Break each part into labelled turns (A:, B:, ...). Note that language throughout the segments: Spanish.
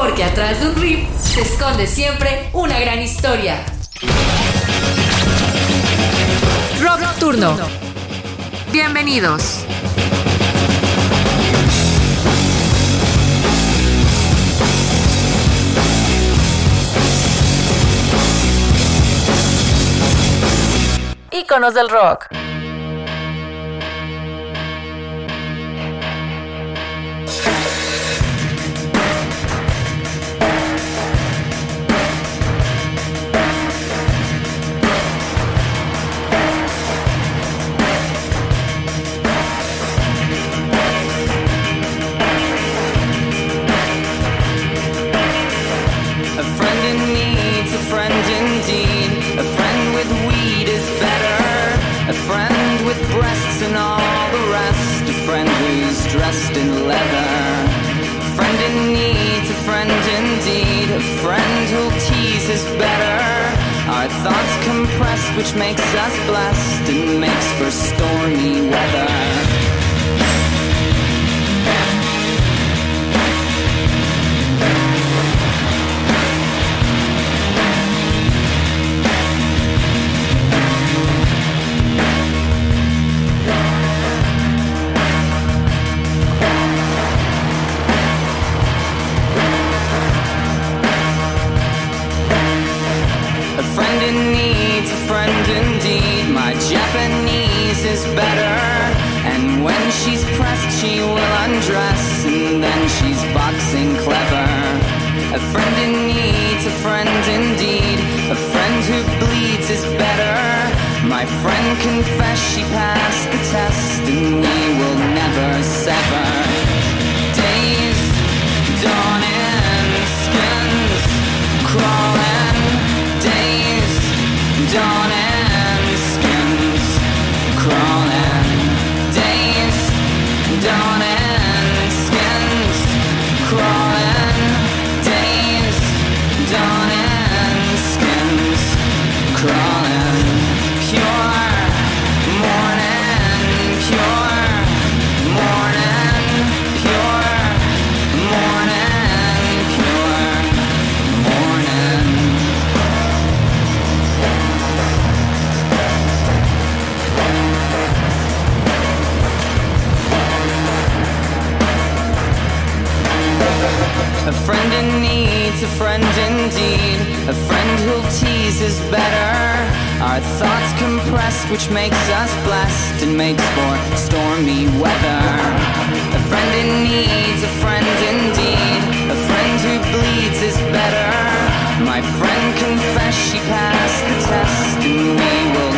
A: Porque atrás de un riff se esconde siempre una gran historia. Rock Turno. Bienvenidos. Íconos del rock.
B: friend who's dressed in leather. Friend in need, a friend indeed, a friend who'll tease better. Our thoughts compressed, which makes us blessed and makes for stormy weather. friend confessed she passed the test and we will never sever. a friend indeed, a friend who'll tease is better. Our thoughts compressed, which makes us blessed and makes for stormy weather. A friend in need, a friend indeed, a friend who bleeds is better. My friend confessed she passed the test, and we will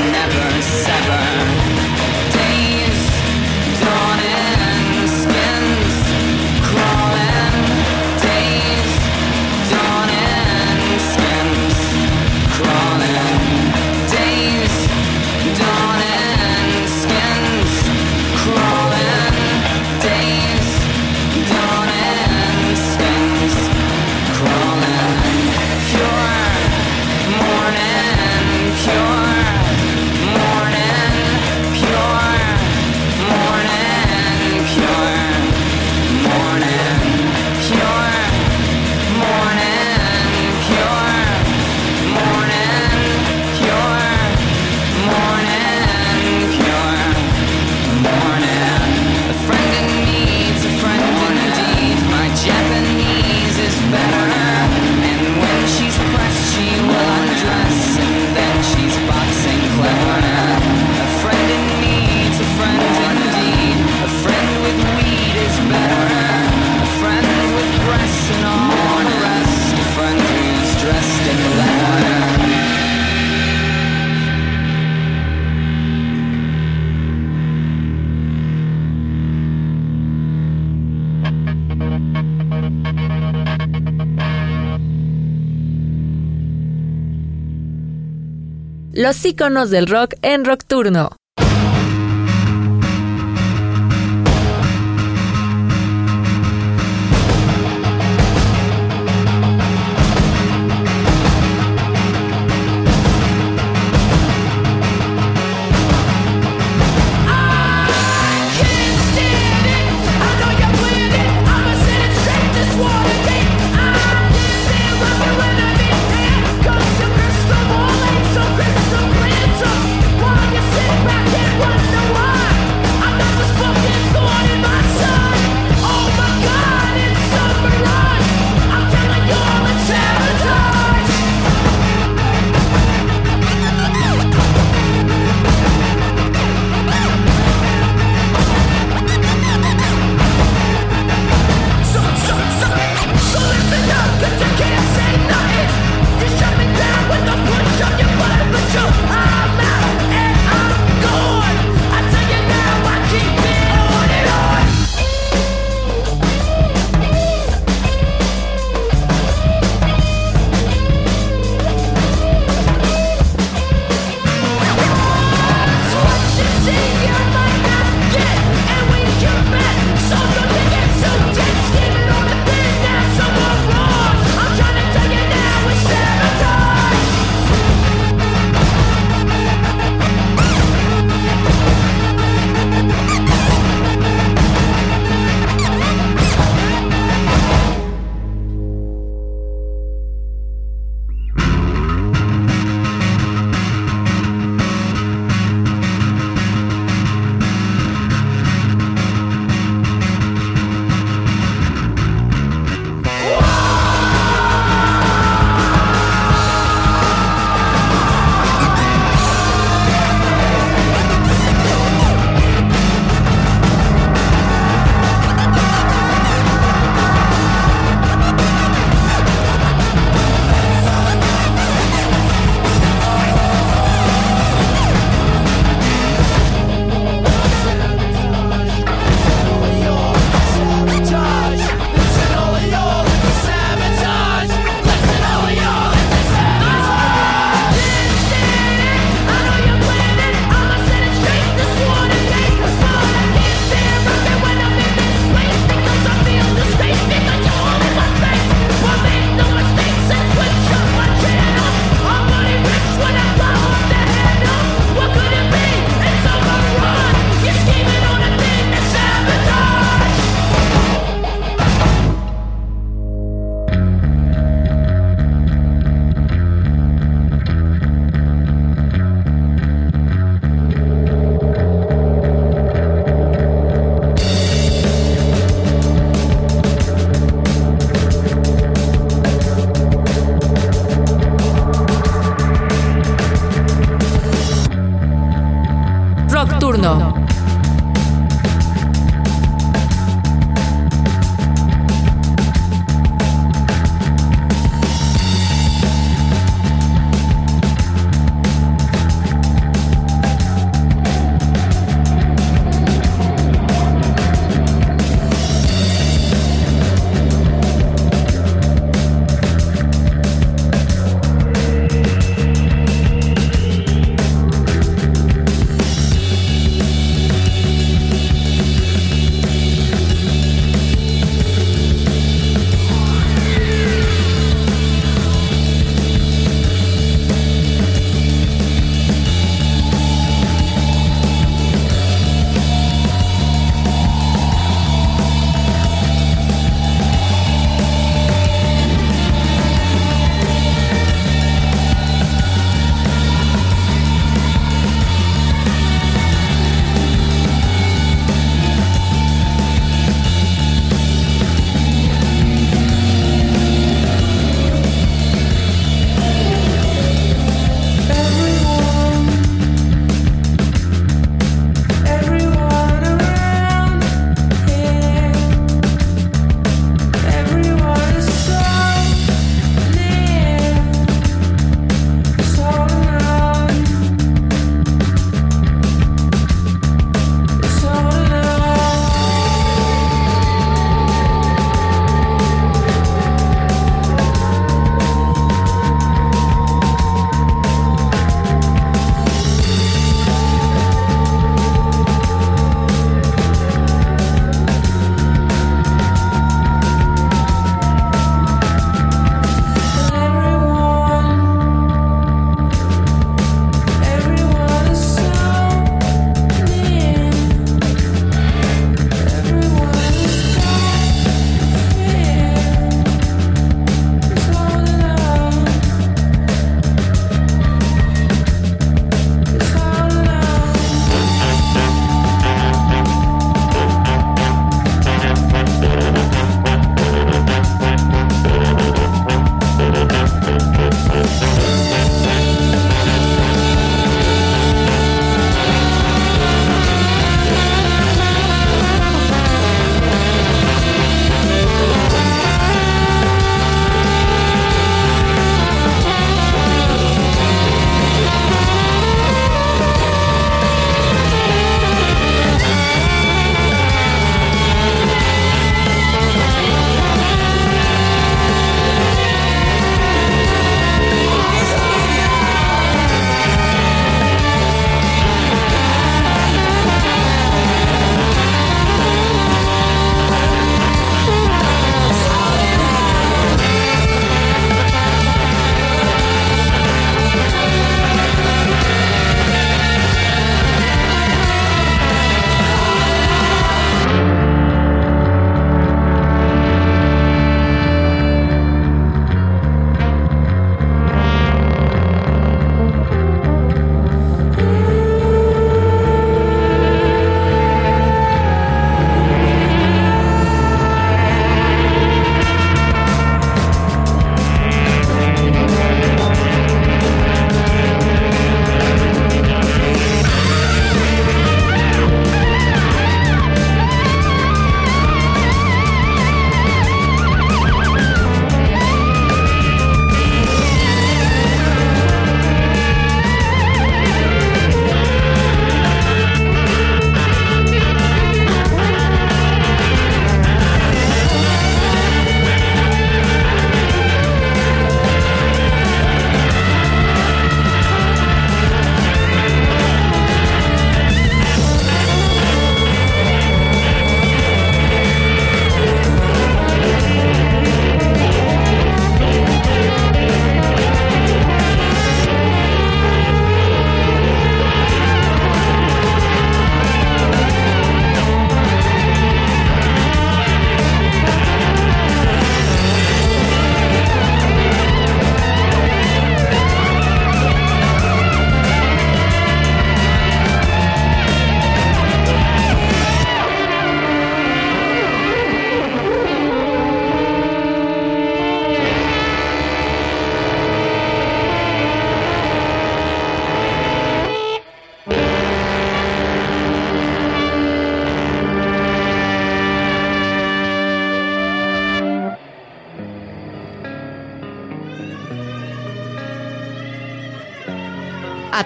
A: Los íconos del rock en Rockturno.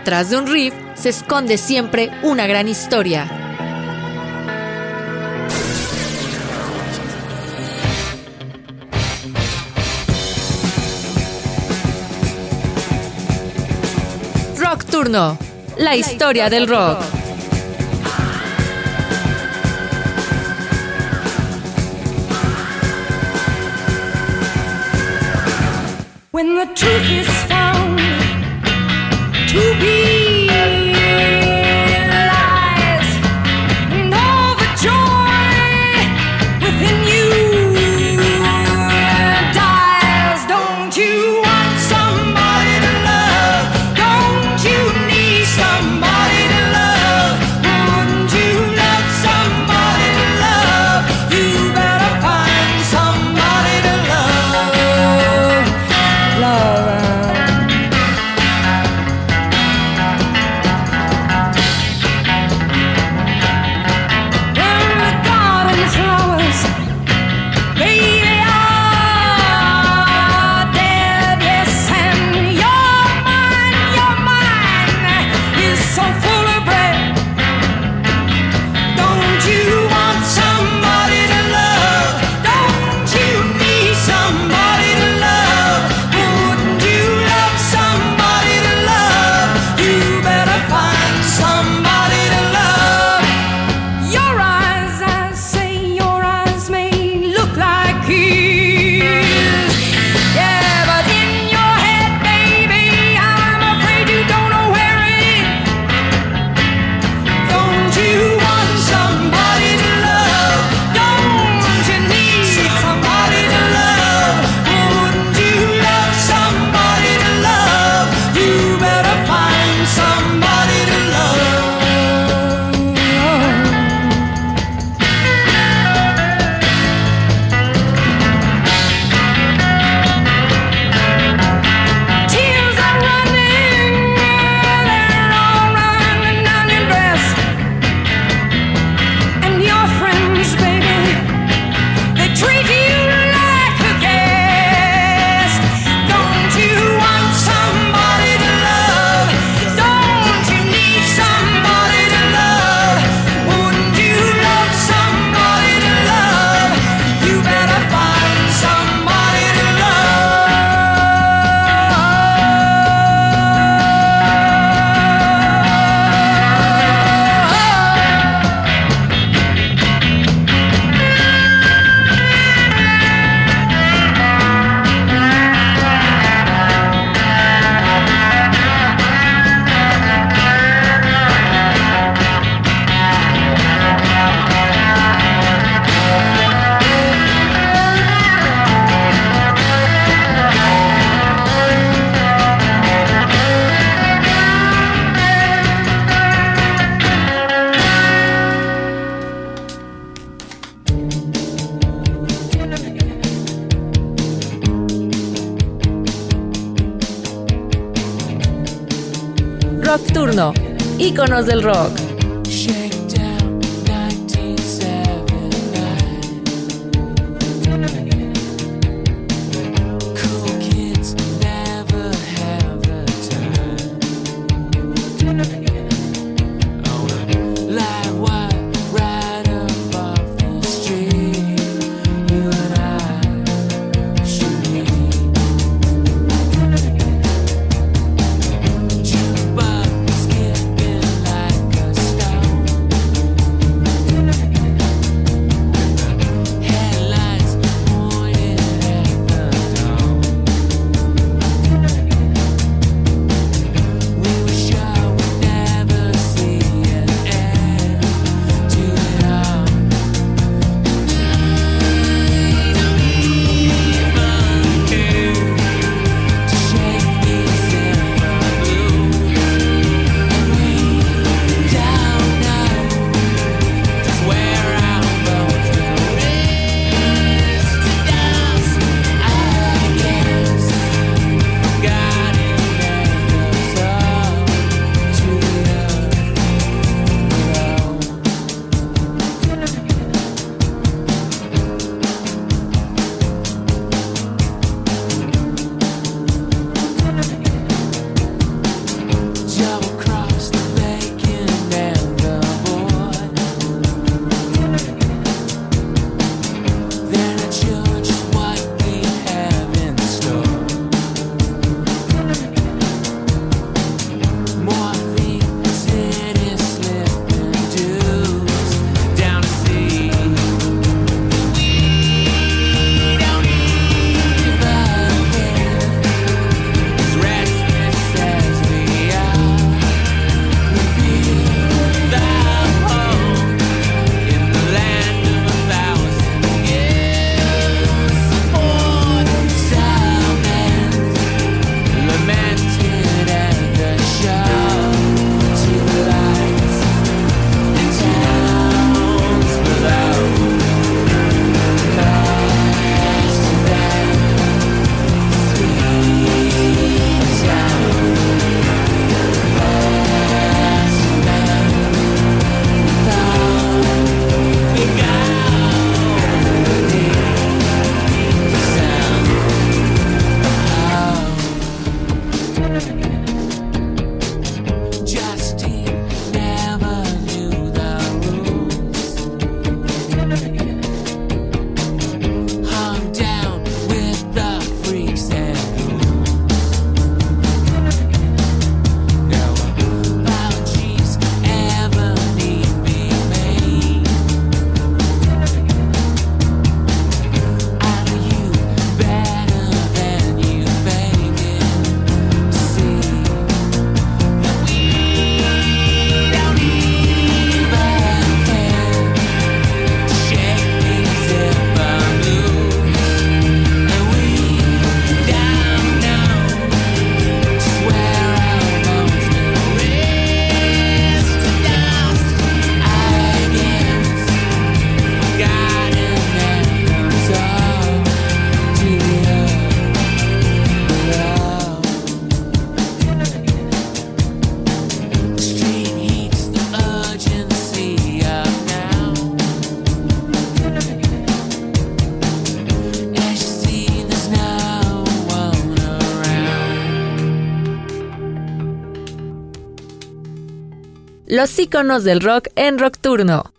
A: Atrás de un riff se esconde siempre una gran historia. Rock Turno, la historia del rock.
C: When the truth is found to be
A: íconos del rock. Los íconos del rock en Rockturno.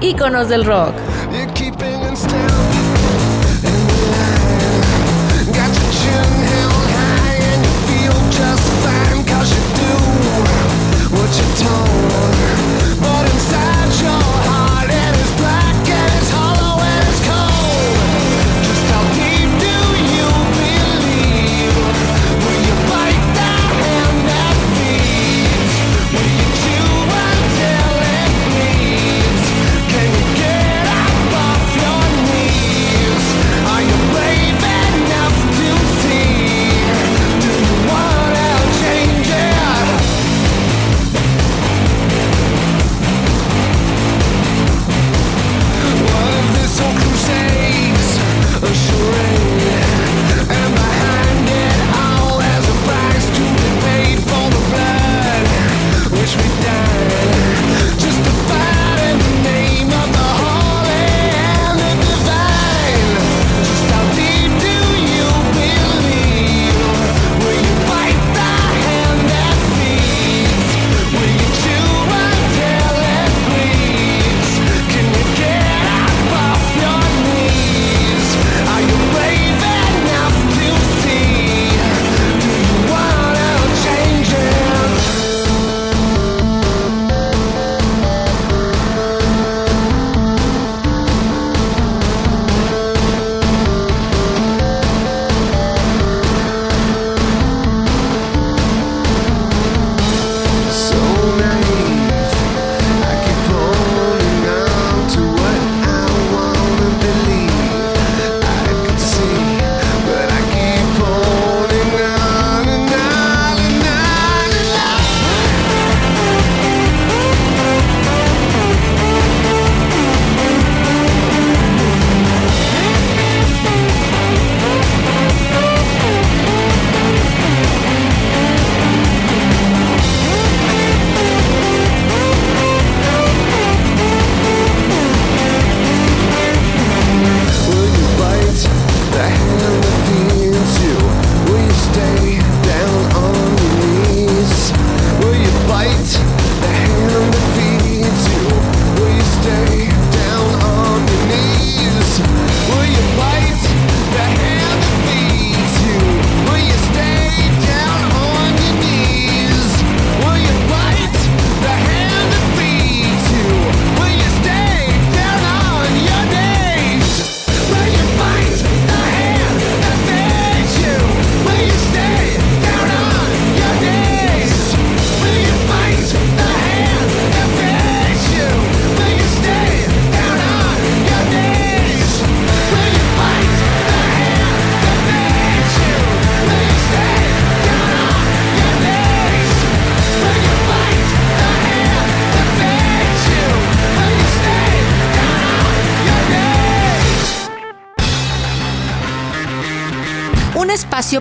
A: Íconos del rock.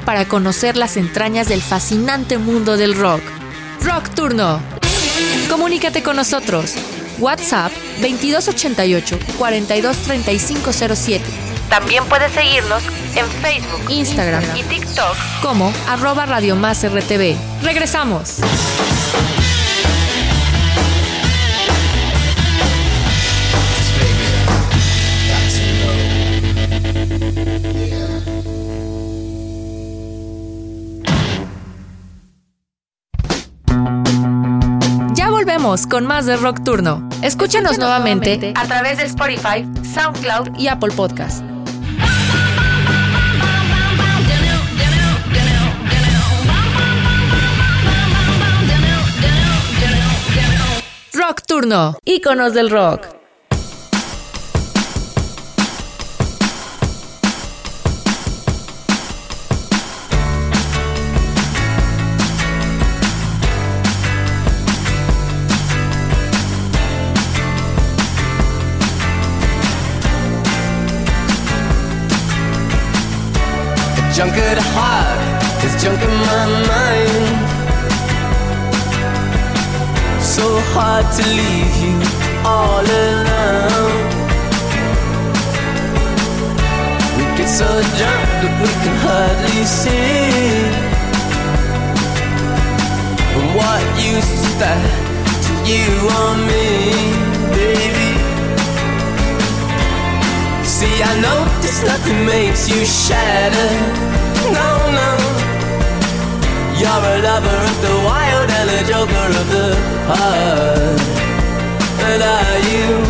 A: Para conocer las entrañas del fascinante mundo del rock. Rock Turno. Comunícate con nosotros. WhatsApp 2288 423507. También puedes seguirnos en Facebook, Instagram y TikTok como arroba Radio Más RTV. Regresamos. Con más de Rock Turno. Escúchanos nuevamente a través de Spotify, SoundCloud y Apple Podcast. Rock Turno, íconos del rock.
D: Junk at heart, there's junk in my mind. So hard to leave you all alone. We get so drunk that we can hardly see. What use is that to you or me, baby? See, I know this nothing makes you shatter. No, no. You're a lover of the wild and a joker of the heart. And are you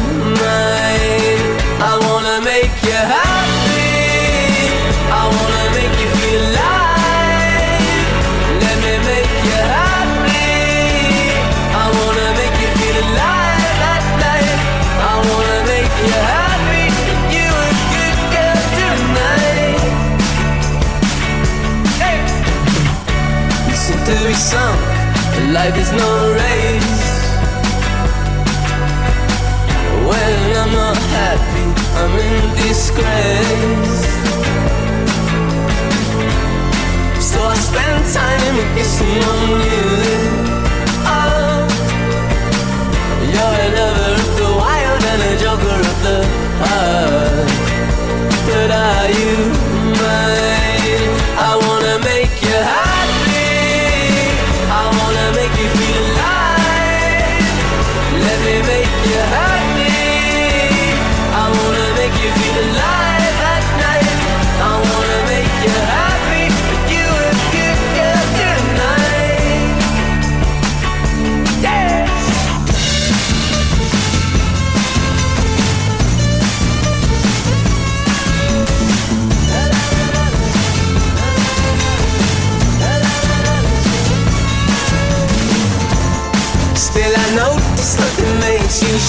D: Life is no race. When I'm not happy, I'm in disgrace. So I spend time kissing on you. You're a lover of the wild and a joker of the heart. But are you mine? I wanna make you happy. Yeah.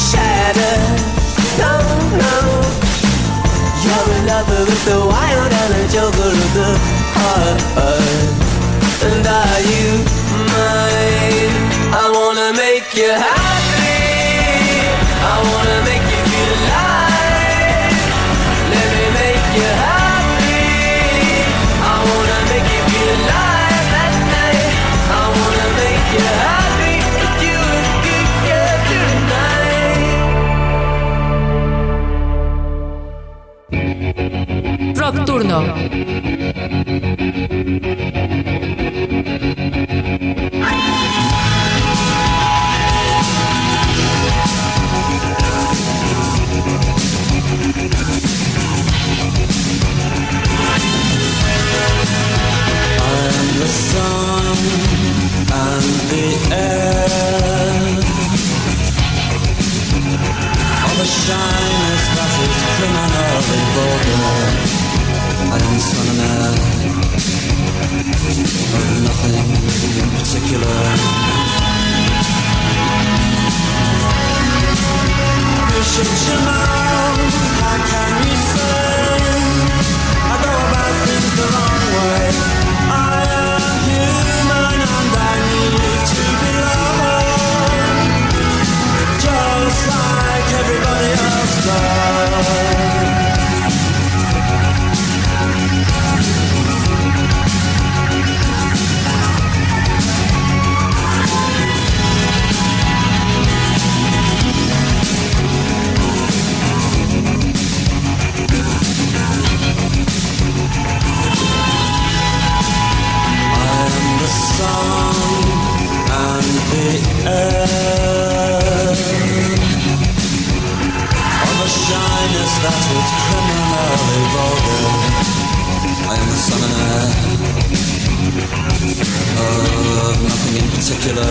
D: Makes you shatter No, no. You're a lover with the wild and a joker of the heart. And are you mine? I wanna make you happy. I wanna make
E: nothing in particular.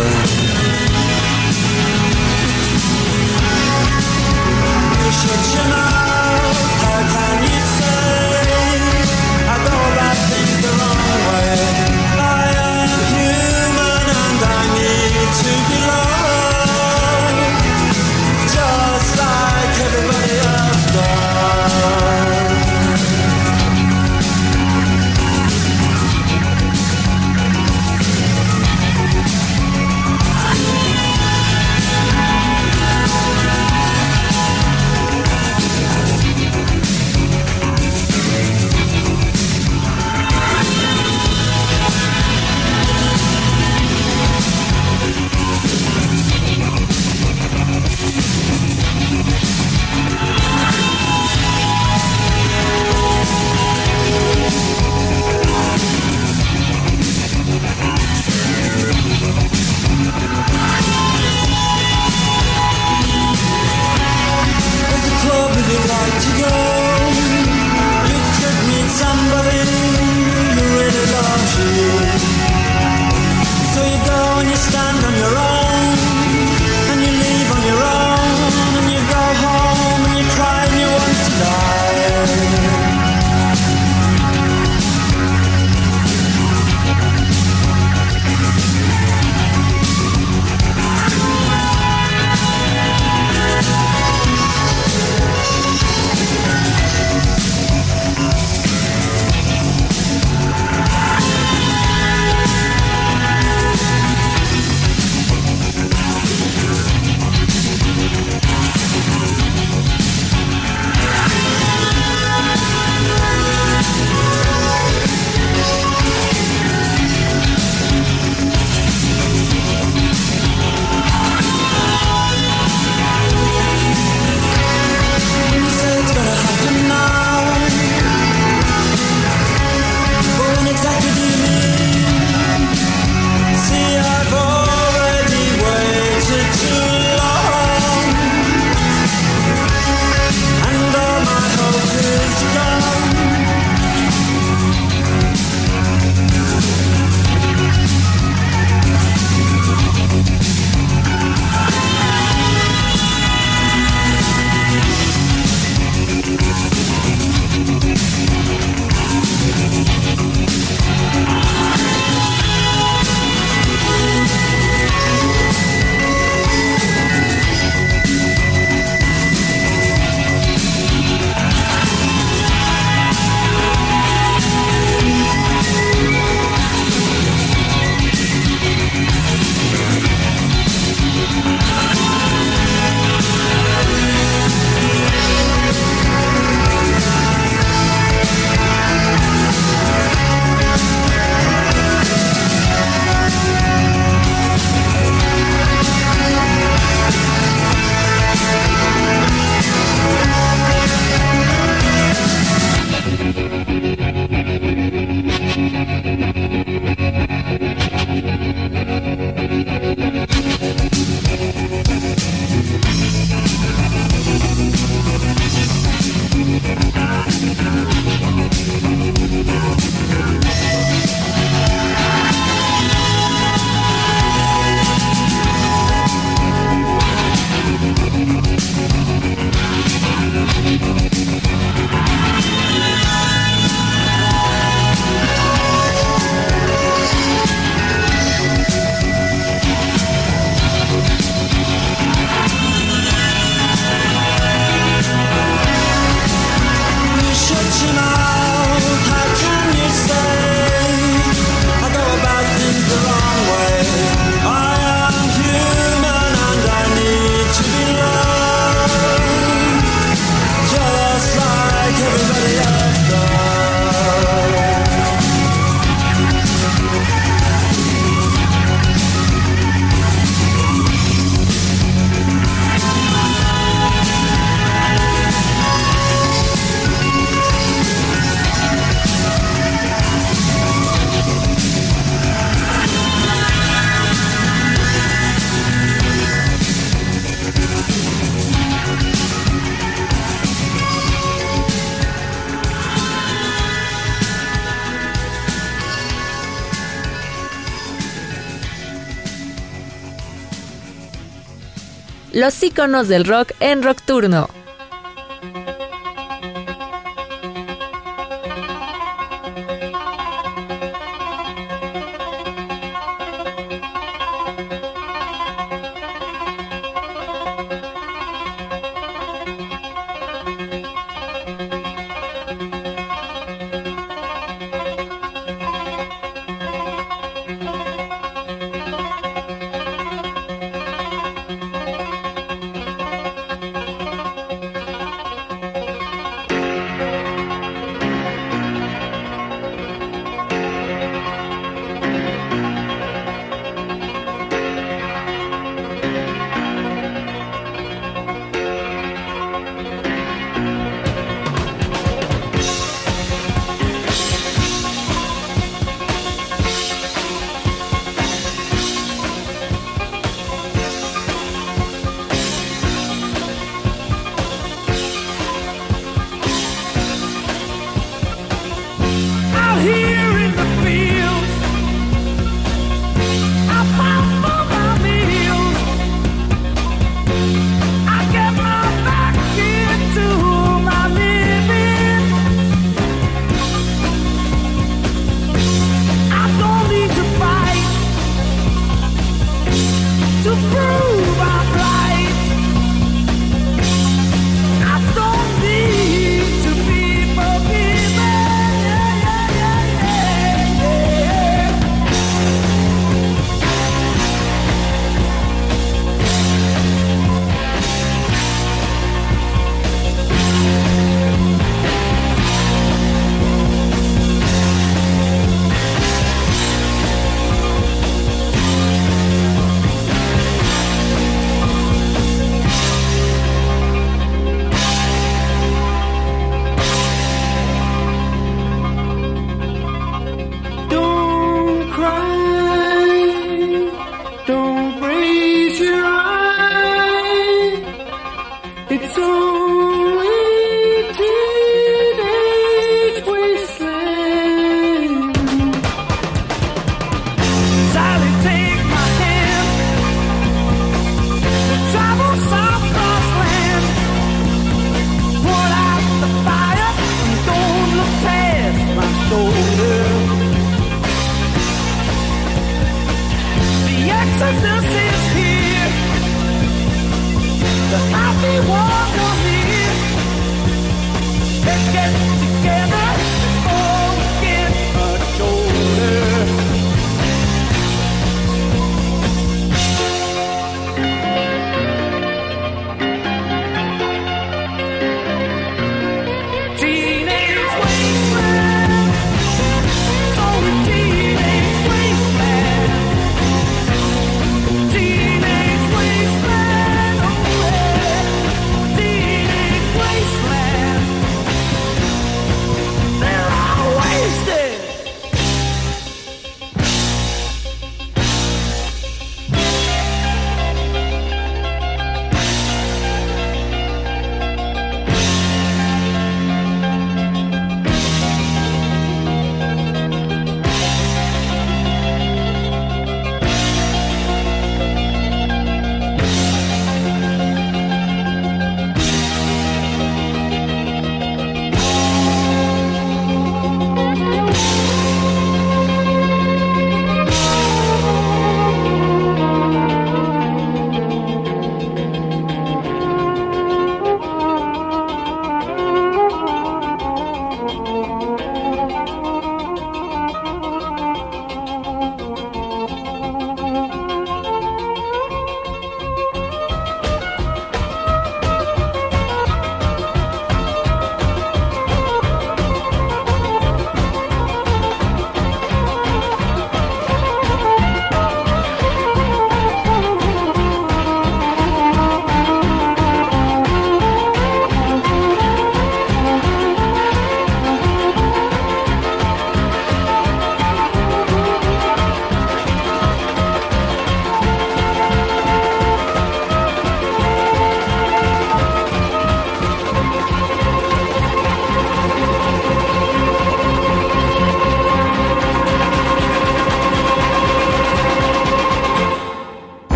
A: Los íconos del rock en Rockturno.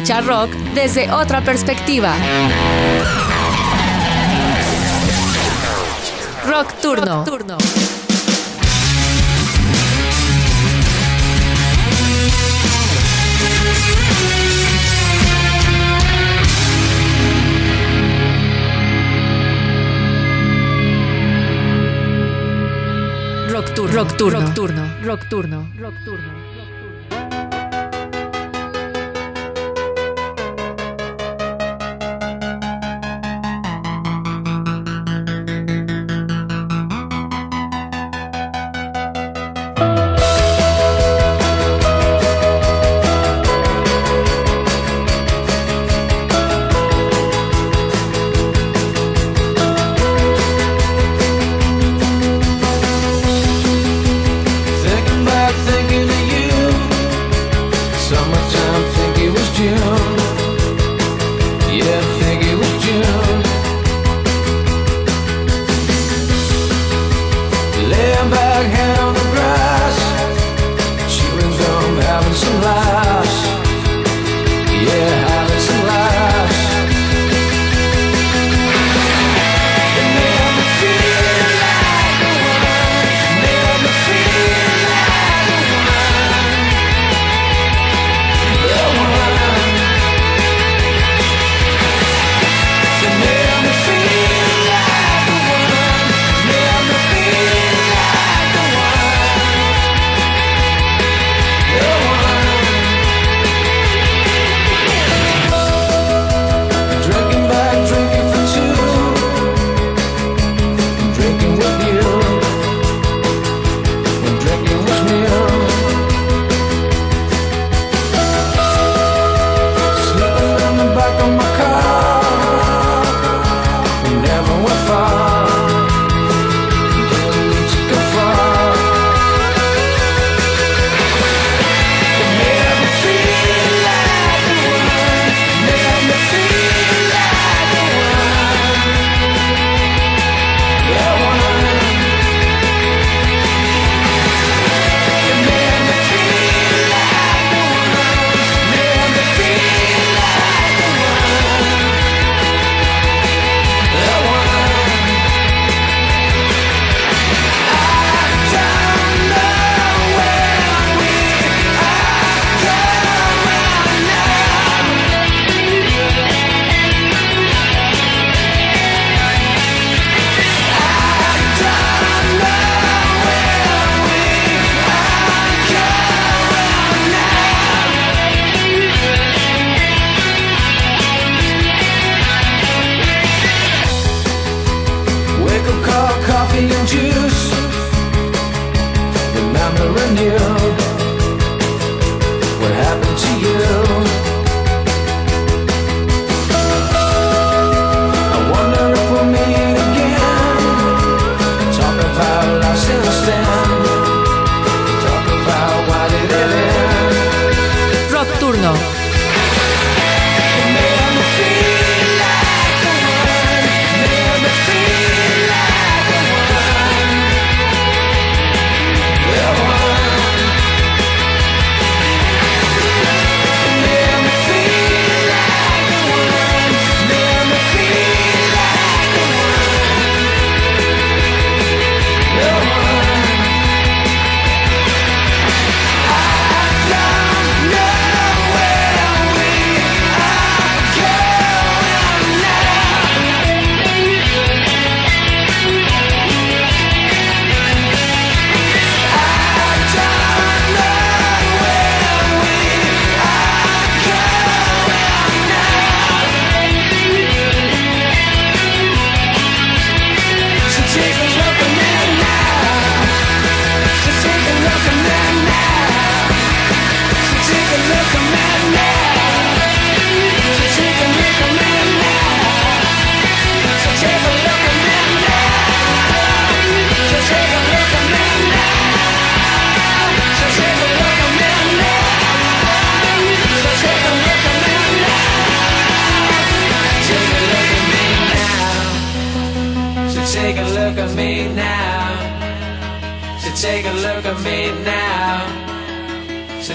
A: Atrévete a escuchar rock desde otra perspectiva. Rock Turno. turno. Rock Turno. Rock Turno. Rock Turno. Rock Turno. Rock Turno.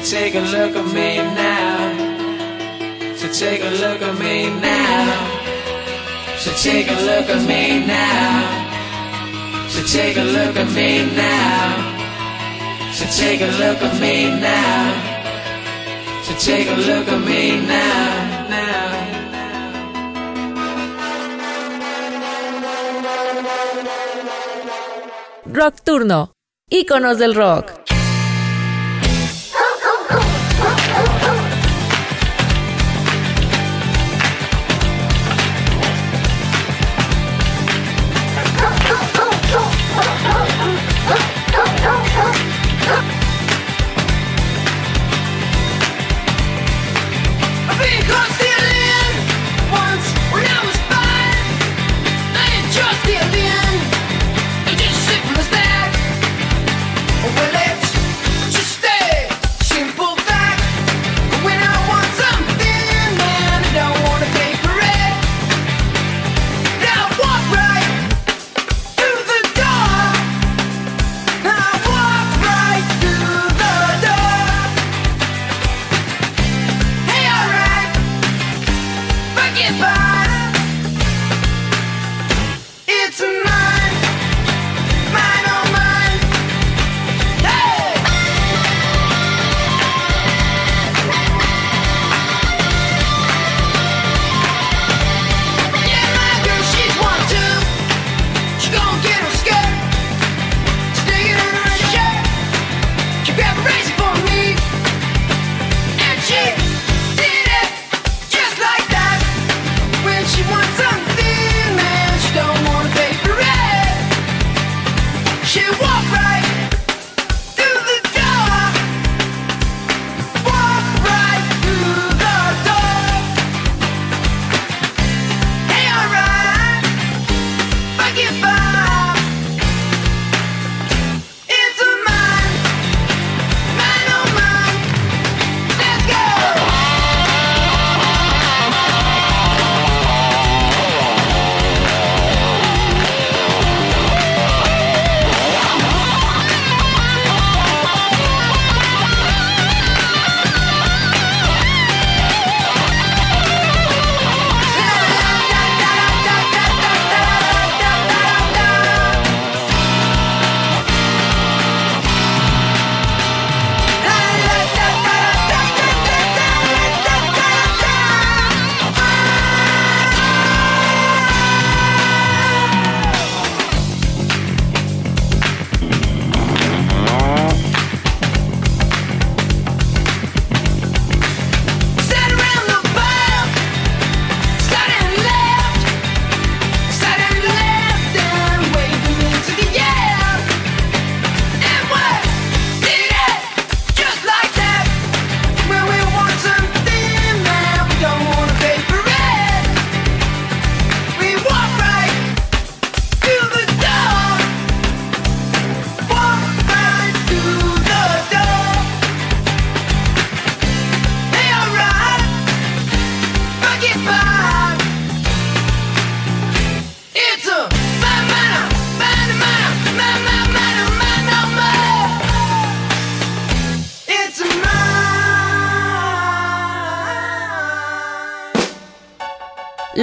F: Take a look at me now. So take a look at me now. So take a look at me now. So take a look at me now. So take a look at me now. So take a look at me now.
A: Rock Turno, íconos del rock.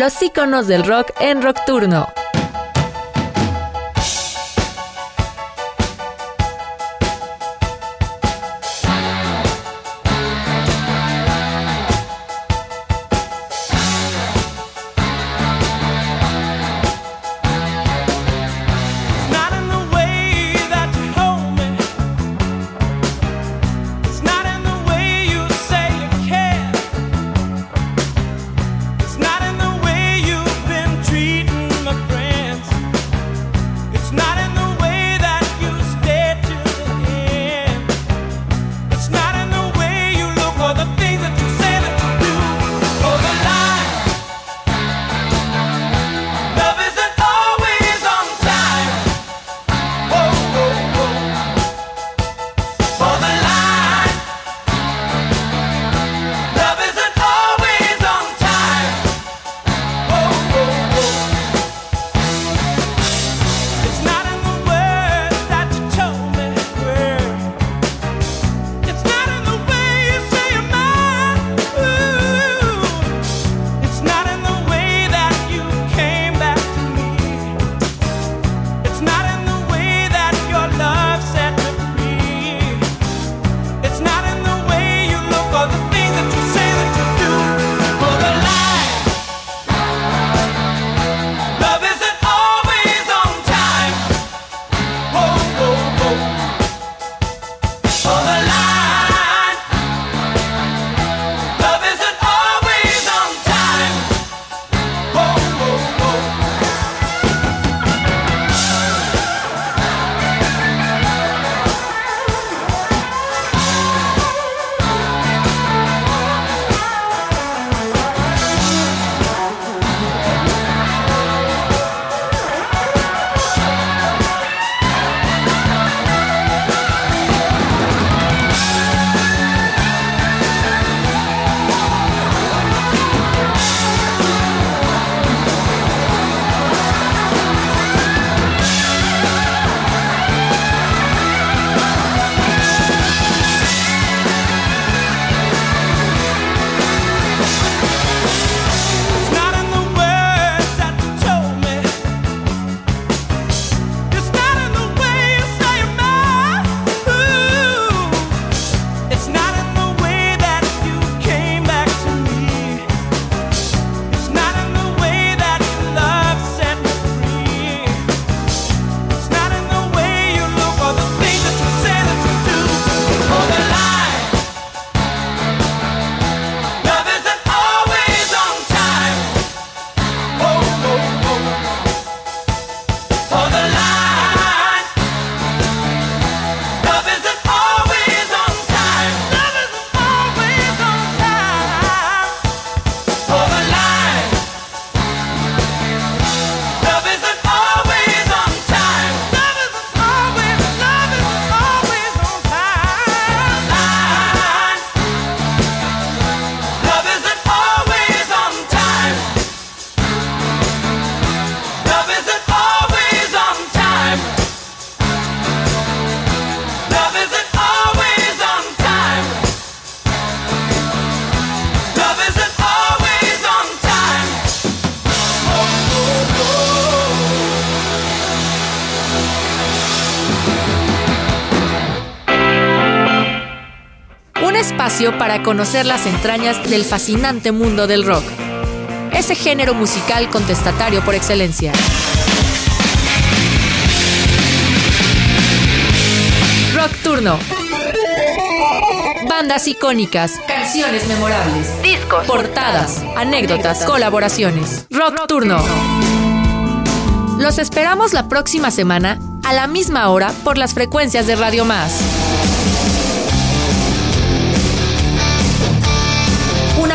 A: Los íconos del rock en Rockturno. Para conocer las entrañas del fascinante mundo del rock, ese género musical contestatario por excelencia. Rock Turno. Bandas icónicas, canciones memorables, discos, portadas, anécdotas, colaboraciones. Rock Turno. Los esperamos la próxima semana a la misma hora por las frecuencias de Radio Más.